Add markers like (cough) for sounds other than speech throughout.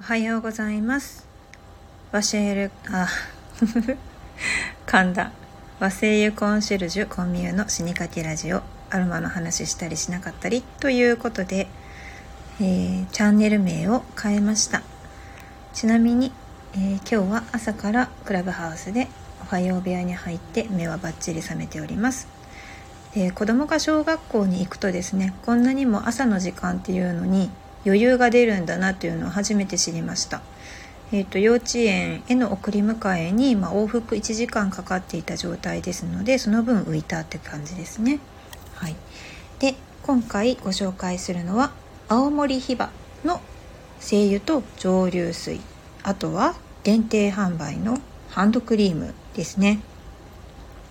おはようございます。ワシェルあ (laughs) 噛んだ。和製油コンシェルジュコンミューの死にかけラジオ。アロマの話したりしなかったりということで、えー、チャンネル名を変えました。ちなみに、えー、今日は朝からクラブハウスでおはよう部屋に入って目はバッチリ覚めております。で子供が小学校に行くとですねこんなにも朝の時間っていうのに余裕が出るんだなというのを初めて知りました。えーと、幼稚園への送り迎えに、まあ、往復1時間かかっていた状態ですのでその分浮いたって感じですね。はい、で今回ご紹介するのは青森ヒバの精油と蒸留水あとは限定販売のハンドクリームですね。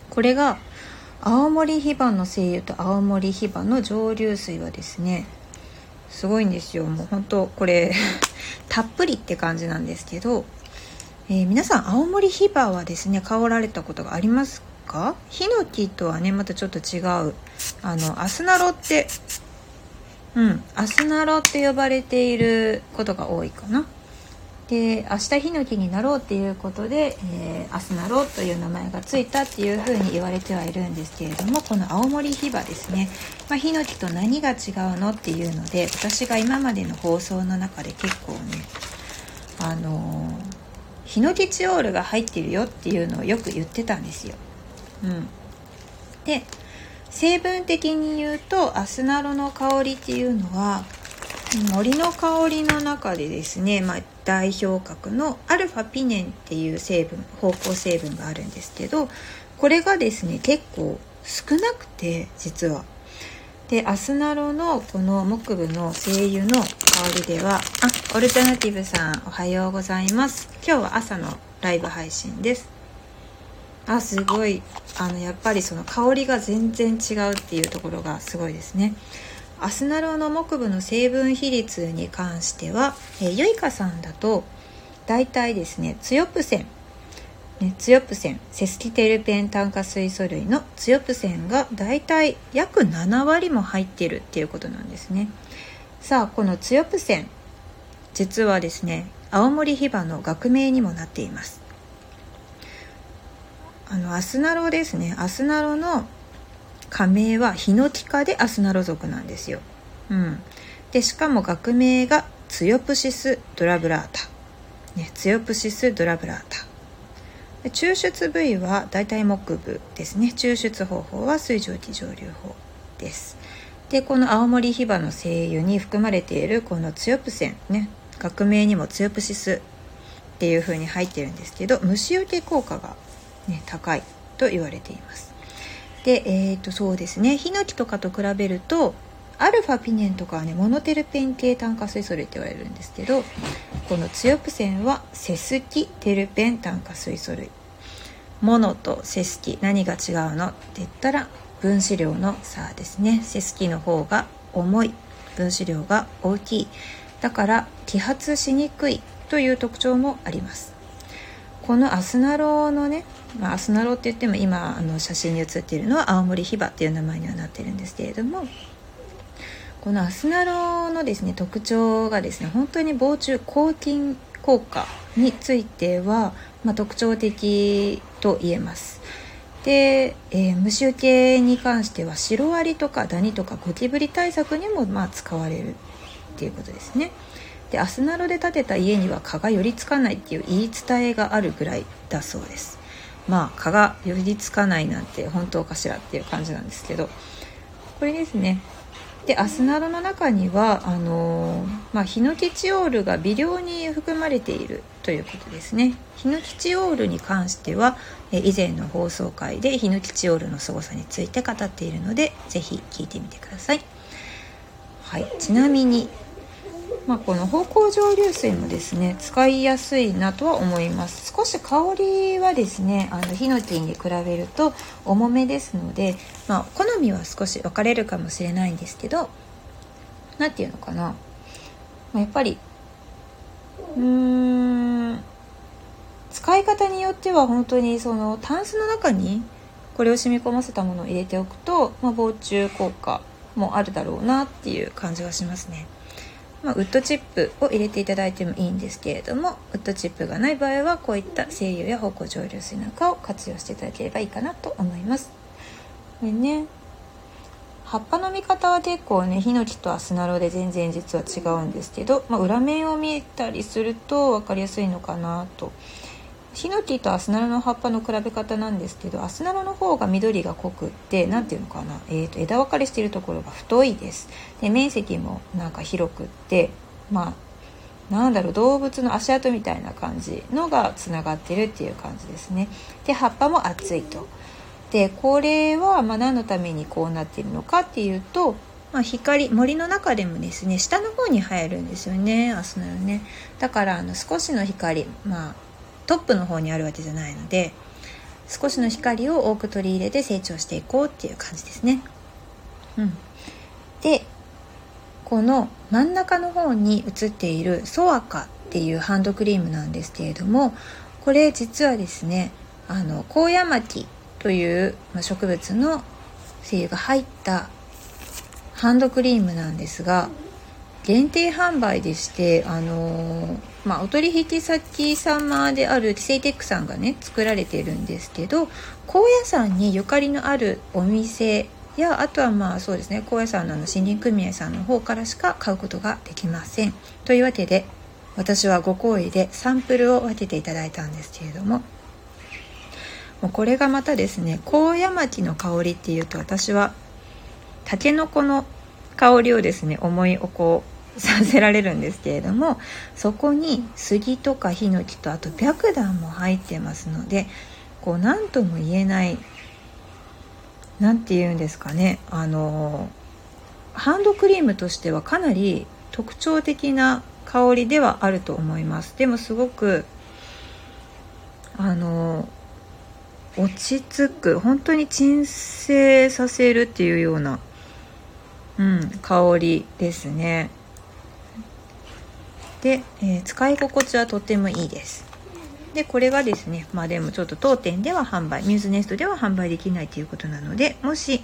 これが青森ヒバの精油と青森ヒバの蒸留水はですねすごいんですよ。もう本当これ (laughs) たっぷりって感じなんですけど、えー、皆さん青森ヒバはですね香られたことがありますか？ヒノキとはねまたちょっと違うあのアスナロってうんアスナロって呼ばれていることが多いかな。で明日ヒノキになろうっていうことで、えー、アスナロという名前がついたっていうふうに言われてはいるんですけれどもこの青森ヒバですね、まあ、ヒノキと何が違うのっていうので私が今までの放送の中で結構ねあのー、ヒノキチオールが入ってるよっていうのをよく言ってたんですよ。うん、で成分的に言うとアスナロの香りっていうのは森の香りの中でですね、まあ、代表格のアルファピネンっていう成分芳香成分があるんですけどこれがですね結構少なくて実は。でアスナロのこの木部の精油の香りではあオルタナティブさんおはようございます。今日は朝のライブ配信です。あすごい。あのやっぱりその香りが全然違うっていうところがすごいですね。アスナロの木部の成分比率に関しては、えー、ゆいかさんだと大体ですねツヨプセン。ね、ツヨプセン。セスキテルペン炭化水素類のツヨプセンが大体約7割も入ってるっていうことなんですね。さあこのツヨプセン。実はですね青森ヒバの学名にもなっています。あのアスナロですね。アスナロの仮名はヒノキ科でアスナロ属なんですよ。うん、でしかも学名がツヨプシス・ドラブラータ、ね、ツヨプシス・ドラブラータ。で抽出部位は大体木部ですね。抽出方法は水蒸気蒸留法です。でこの青森ヒバの精油に含まれているこのツヨプセンね。学名にもツヨプシスっていう風に入ってるんですけど虫除け効果が、ね、高いと言われています。でえー、とそうですね。ヒノキとかと比べるとアルファピネンとかはねモノテルペン系炭化水素類って言われるんですけどこのツヨプセンはセスキテルペン炭化水素類。モノとセスキ何が違うの？って言ったら分子量の差ですね。セスキの方が重い。分子量が大きい。だから揮発しにくいという特徴もあります。このアスナロのねまあ、アスナロって言っても今あの写真に写っているのは青森ヒバっていう名前にはなってるんですけれどもこのアスナロのですね特徴がですね本当に防虫抗菌効果については、まあ、特徴的と言えます。で、えー、虫受けに関してはシロアリとかダニとかゴキブリ対策にもまあ使われるっていうことですね。でアスナロで建てた家には蚊が寄りつかないっていう言い伝えがあるぐらいだそうです。まあ蚊が寄りつかないなんて本当かしらっていう感じなんですけど。これですね。でアスナロの中にはあのー、まあ、ヒノキチオールが微量に含まれているということですね。ヒノキチオールに関しては以前の放送回でヒノキチオールの凄さについて語っているので是非聞いてみてください。はい。ちなみにまあ、この芳香蒸留水もですね使いやすいなとは思います少し香りはですねあのヒノキに比べると重めですので、まあ、好みは少し分かれるかもしれないんですけど何て言うのかな、まあ、やっぱりうーん使い方によっては本当にそのタンスの中にこれを染み込ませたものを入れておくと、まあ、防虫効果もあるだろうなっていう感じがしますね。まあ、ウッドチップを入れていただいてもいいんですけれどもウッドチップがない場合はこういった精油や芳香蒸留水なんかを活用していただければいいかなと思います。これね葉っぱの見方は結構ねヒノキとアスナロで全然実は違うんですけど、まあ、裏面を見たりすると分かりやすいのかなとヒノキとアスナロの葉っぱの比べ方なんですけどアスナロの方が緑が濃くって何ていうのかな、えーと、枝分かれしているところが太いです。で面積もなんか広くってまあなんだろう動物の足跡みたいな感じのがつながってるっていう感じですね。で葉っぱも厚いと。でこれはま何のためにこうなっているのかっていうとまあ、光森の中でもですね下の方に生えるんですよねアスナロね。だからあの少しの光まあトップの方にあるわけじゃないので少しの光を多く取り入れて成長していこうっていう感じですね。うん、でこの真ん中の方に写っているソアカっていうハンドクリームなんですけれどもこれ実はですねあの高野巻という植物の精油が入ったハンドクリームなんですが限定販売でしてあのー、まあ、お取引先様であるキセイテックさんがね作られてるんですけど高野山にゆかりのあるお店やあとはまあそうですね高野山の森林組合さんの方からしか買うことができません。というわけで私はご好意でサンプルを分けていただいたんですけれども。もうこれがまたですね高野町の香りっていうと私はたけのこの香りをですね思い起こさせられるんですけれどもそこに杉とかヒノキとあと白檀も入ってますのでこう何とも言えない何て言うんですかねあのハンドクリームとしてはかなり特徴的な香りではあると思います。でもすごくあの落ち着く本当に鎮静させるっていうような、うん、香りですね。で、えー、使い心地はとってもいいです。でこれがですねまあでもちょっと当店では販売ミューズネストでは販売できないということなのでもし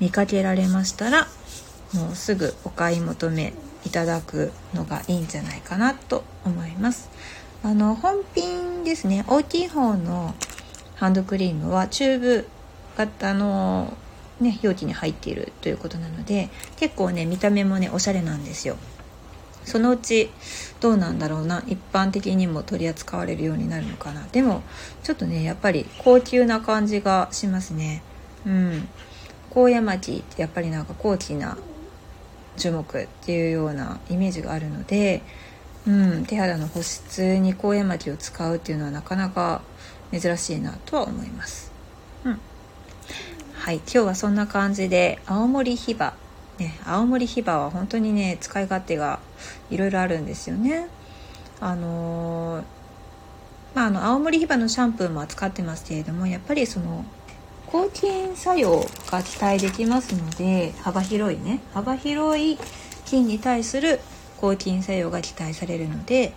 見かけられましたらもうすぐお買い求めいただくのがいいんじゃないかなと思います。あの本品ですね大きい方のハンドクリームはチューブ型のね容器に入っているということなので結構ね見た目もねおしゃれなんですよ。そのうちどうなんだろうな一般的にも取り扱われるようになるのかな。でもちょっとねやっぱり高級な感じがしますね。うん。高野町ってやっぱりなんか高貴な樹木っていうようなイメージがあるので、うん、手肌の保湿に高野町を使うっていうのはなかなか珍しいなとは思います。うん、はい今日はそんな感じで青森ヒバね、青森ヒバは本当にね使い勝手がいろいろあるんですよね。あのー、まあ、あの青森ヒバのシャンプーも扱ってますけれどもやっぱりその抗菌作用が期待できますので幅広いね幅広い菌に対する抗菌作用が期待されるので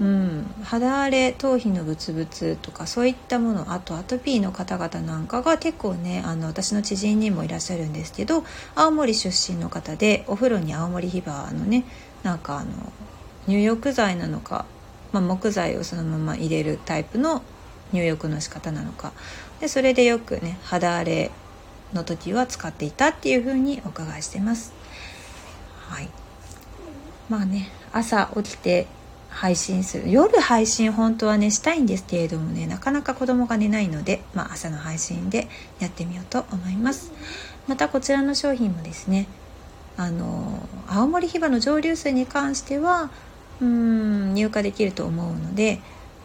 うん、肌荒れ頭皮のブツブツとかそういったものあとアトピーの方々なんかが結構ねあの私の知人にもいらっしゃるんですけど青森出身の方でお風呂に青森ヒバのねなんかあの入浴剤なのか、まあ、木材をそのまま入れるタイプの入浴の仕方なのか。でそれでよくね肌荒れの時は使っていたっていう風にお伺いしてます。はい。まあね朝起きて配信する。夜配信本当はねしたいんですけれどもねなかなか子供が寝ないので、まあ、朝の配信でやってみようと思います。またこちらの商品もですねあの青森ひばの蒸留水に関してはうん入荷できると思うので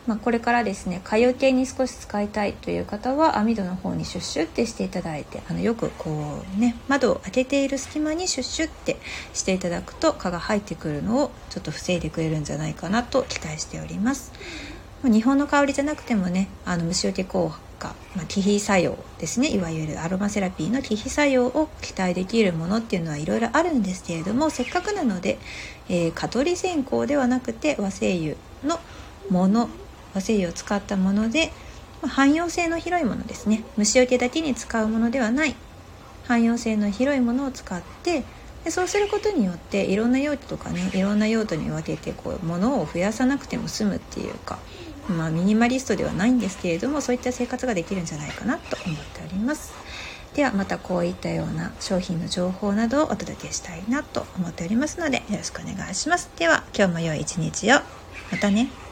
まあ、これからですね蚊よけに少し使いたいという方は網戸の方にシュッシュってしていただいてあのよくこうね窓を開けている隙間にシュッシュってしていただくと蚊が入ってくるのをちょっと防いでくれるんじゃないかなと期待しております。日本の香りじゃなくてもねあの虫除け効果、まあ、気比作用ですね。いわゆるアロマセラピーの気比作用を期待できるものっていうのはいろいろあるんですけれどもせっかくなので、えー、蚊取り線香ではなくて和精油のもの和精油を使ったものでま汎用性の広いものですね。虫除けだけに使うものではない。汎用性の広いものを使ってでそうすることによっていろんな用途とかねいろんな用途に分けてこう物を増やさなくても済むっていうかまあミニマリストではないんですけれどもそういった生活ができるんじゃないかなと思っております。ではまたこういったような商品の情報などをお届けしたいなと思っておりますのでよろしくお願いします。では今日も良い一日を。またね。